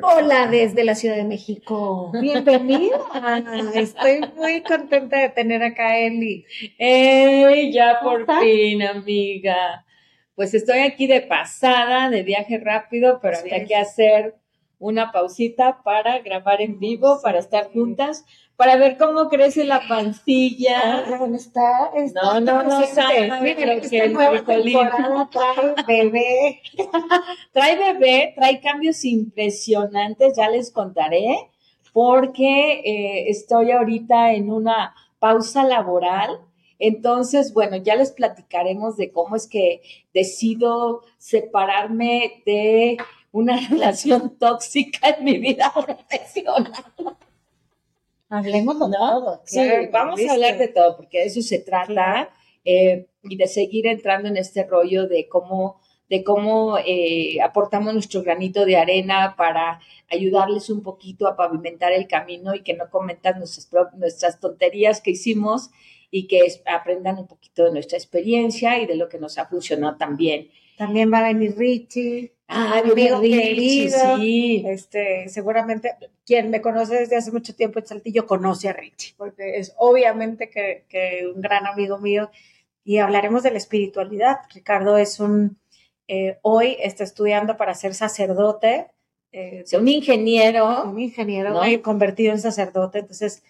Hola desde la Ciudad de México. Bienvenida. Estoy muy contenta de tener acá a Eli. ¡Ey! Ya por fin, amiga. Pues estoy aquí de pasada, de viaje rápido, pero había que hacer una pausita para grabar en vivo, para estar juntas, para ver cómo crece la pancilla. Ah, está, no, no, no, pero que el trae bebé. trae bebé, trae cambios impresionantes, ya les contaré, porque eh, estoy ahorita en una pausa laboral. Entonces, bueno, ya les platicaremos de cómo es que decido separarme de una relación tóxica en mi vida profesional. Hablemos de todo. Sí, vamos a hablar de todo, porque de eso se trata eh, y de seguir entrando en este rollo de cómo, de cómo eh, aportamos nuestro granito de arena para ayudarles un poquito a pavimentar el camino y que no cometan nuestras, nuestras tonterías que hicimos y que aprendan un poquito de nuestra experiencia y de lo que nos ha funcionado también. También va a venir Richie. Ah, amigo querido. Sí. Este, seguramente quien me conoce desde hace mucho tiempo en Saltillo conoce a Richie, porque es obviamente que, un gran amigo mío. Y hablaremos de la espiritualidad. Ricardo es un, eh, hoy está estudiando para ser sacerdote. Eh, un ingeniero. Un ingeniero convertido en sacerdote. Entonces,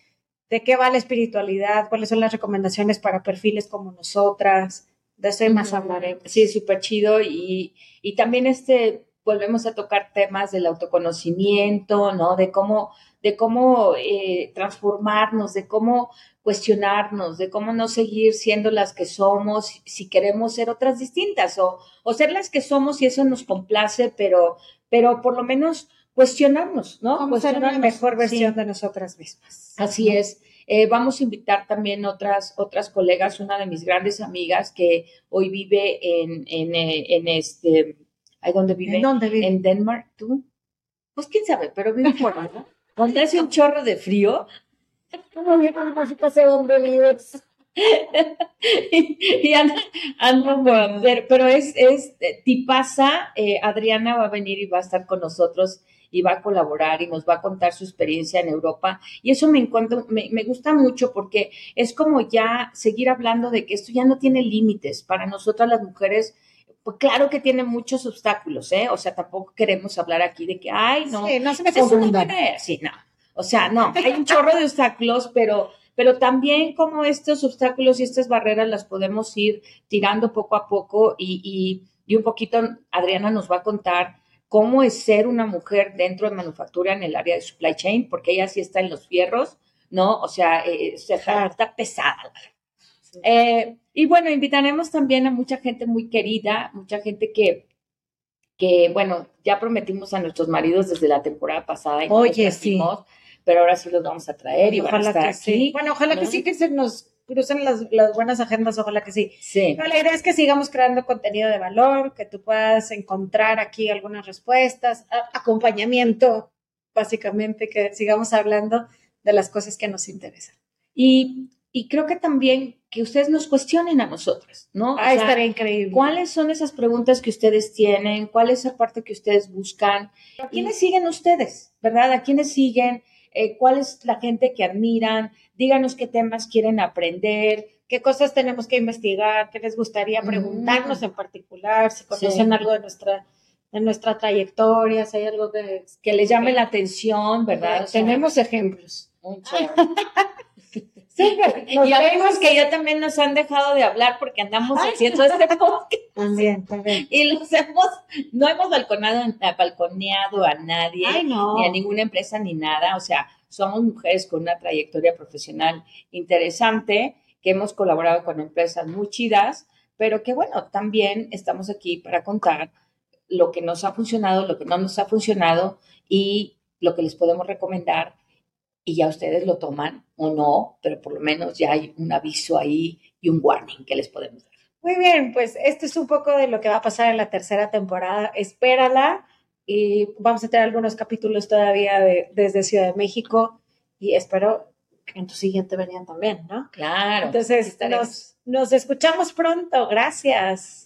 ¿de qué va la espiritualidad? ¿Cuáles son las recomendaciones para perfiles como nosotras? De eso más hablaré. Sí, súper chido. Y, y también este, volvemos a tocar temas del autoconocimiento, ¿no? De cómo, de cómo eh, transformarnos, de cómo cuestionarnos, de cómo no seguir siendo las que somos si queremos ser otras distintas o, o ser las que somos y eso nos complace, pero, pero por lo menos cuestionarnos, ¿no? Como ser una mejor versión de nosotras mismas. Así es. Eh, vamos a invitar también otras, otras colegas, una de mis grandes amigas que hoy vive en, en, eh, en este, ¿ahí dónde vive? ¿En dónde vive? En Denmark, ¿tú? Pues quién sabe, pero vive fuera, ¿no? Donde hace un chorro de frío. No, yo no sé dónde vives. y, anda, anda, pero es, es tipaza, eh, Adriana va a venir y va a estar con nosotros y va a colaborar y nos va a contar su experiencia en Europa. Y eso me, encuentro, me, me gusta mucho porque es como ya seguir hablando de que esto ya no tiene límites. Para nosotras las mujeres, pues claro que tiene muchos obstáculos, ¿eh? O sea, tampoco queremos hablar aquí de que, ay, no, sí, no se me. Sí, no. O sea, no, hay un chorro de obstáculos, pero pero también como estos obstáculos y estas barreras las podemos ir tirando poco a poco y, y, y un poquito Adriana nos va a contar cómo es ser una mujer dentro de manufactura en el área de supply chain, porque ella sí está en los fierros, ¿no? O sea, eh, está, pesada. Eh, y bueno, invitaremos también a mucha gente muy querida, mucha gente que, que, bueno, ya prometimos a nuestros maridos desde la temporada pasada. Y Oye, sí. Pero ahora sí los vamos a traer y van a estar aquí. Bueno, ojalá que sí que se nos crucen las, buenas agendas, ojalá que sí. Sí. la idea es que sigamos creando contenido de valor, que tú puedas encontrar aquí algunas respuestas, acompañamiento, básicamente, que sigamos hablando de las cosas que nos interesan. Y, y creo que también que ustedes nos cuestionen a nosotros, ¿no? Ah, estaría increíble. ¿Cuáles son esas preguntas que ustedes tienen? ¿Cuál es la parte que ustedes buscan? ¿A quiénes siguen ustedes? ¿Verdad? ¿A quiénes siguen? Eh, cuál es la gente que admiran, díganos qué temas quieren aprender, qué cosas tenemos que investigar, qué les gustaría mm. preguntarnos en particular, si conocen algo de nuestra, de nuestra trayectoria, si hay algo que, que les llame la atención, ¿verdad? tenemos ejemplos. Sí, y vemos que ya también nos han dejado de hablar porque andamos haciendo este podcast. También, también. Y los hemos, no hemos balconeado, balconeado a nadie, ni a ninguna empresa, ni nada. O sea, somos mujeres con una trayectoria profesional interesante, que hemos colaborado con empresas muy chidas, pero que bueno, también estamos aquí para contar lo que nos ha funcionado, lo que no nos ha funcionado y lo que les podemos recomendar y ya ustedes lo toman o no, pero por lo menos ya hay un aviso ahí y un warning que les podemos dar. Muy bien, pues esto es un poco de lo que va a pasar en la tercera temporada. Espérala y vamos a tener algunos capítulos todavía de, desde Ciudad de México y espero que en tu siguiente venían también, ¿no? Claro. Entonces, nos, nos escuchamos pronto. Gracias.